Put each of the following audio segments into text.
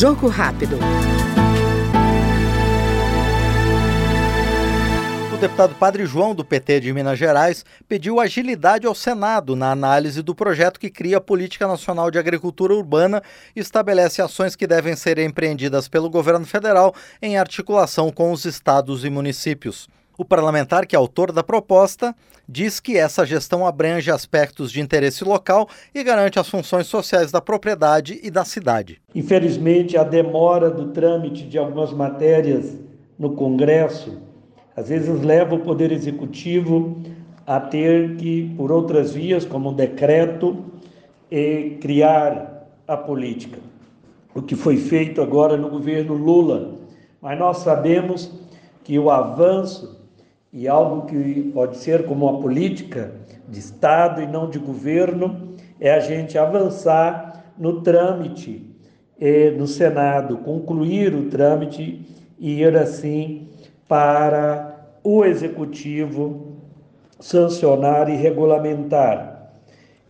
Jogo rápido. O deputado Padre João, do PT de Minas Gerais, pediu agilidade ao Senado na análise do projeto que cria a Política Nacional de Agricultura Urbana e estabelece ações que devem ser empreendidas pelo governo federal em articulação com os estados e municípios. O parlamentar, que é autor da proposta, diz que essa gestão abrange aspectos de interesse local e garante as funções sociais da propriedade e da cidade. Infelizmente, a demora do trâmite de algumas matérias no Congresso às vezes leva o Poder Executivo a ter que, por outras vias, como um decreto, criar a política. O que foi feito agora no governo Lula. Mas nós sabemos que o avanço e algo que pode ser como uma política de Estado e não de governo é a gente avançar no trâmite eh, no Senado, concluir o trâmite e ir assim para o Executivo sancionar e regulamentar.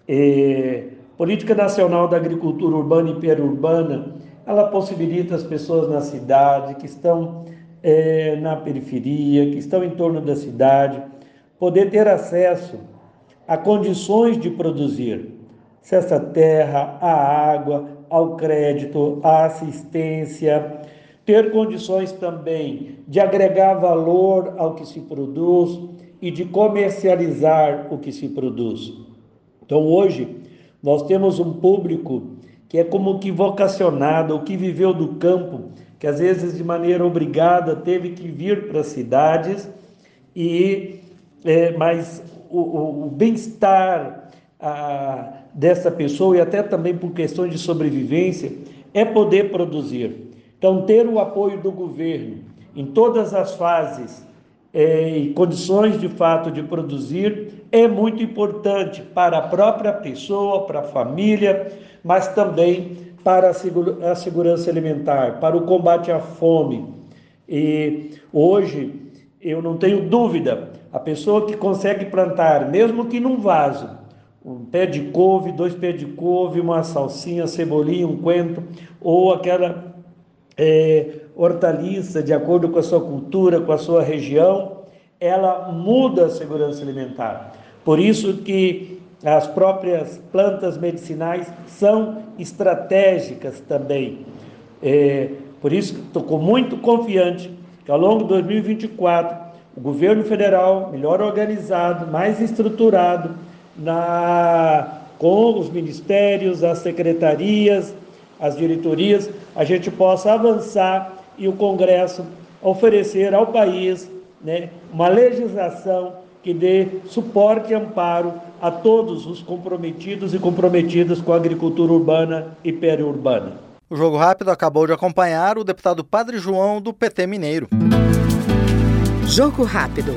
Eh, Política Nacional da Agricultura Urbana e Periurbana, ela possibilita as pessoas na cidade que estão é, na periferia, que estão em torno da cidade, poder ter acesso a condições de produzir, à terra, à água, ao crédito, à assistência, ter condições também de agregar valor ao que se produz e de comercializar o que se produz. Então, hoje, nós temos um público que é como que vocacionado, o que viveu do campo, que às vezes de maneira obrigada teve que vir para as cidades e é, mas o, o, o bem-estar dessa pessoa e até também por questões de sobrevivência é poder produzir. Então ter o apoio do governo em todas as fases é, e condições de fato de produzir é muito importante para a própria pessoa, para a família, mas também para a segurança alimentar, para o combate à fome. E hoje eu não tenho dúvida, a pessoa que consegue plantar, mesmo que num vaso, um pé de couve, dois pés de couve, uma salsinha, cebolinha, um coentro, ou aquela é, hortaliça, de acordo com a sua cultura, com a sua região, ela muda a segurança alimentar. Por isso que as próprias plantas medicinais são estratégicas também. É, por isso estou muito confiante que ao longo de 2024 o governo federal, melhor organizado, mais estruturado, na, com os ministérios, as secretarias, as diretorias, a gente possa avançar e o Congresso oferecer ao país né, uma legislação que dê suporte e amparo a todos os comprometidos e comprometidas com a agricultura urbana e periurbana. O Jogo Rápido acabou de acompanhar o deputado Padre João do PT Mineiro. Jogo Rápido.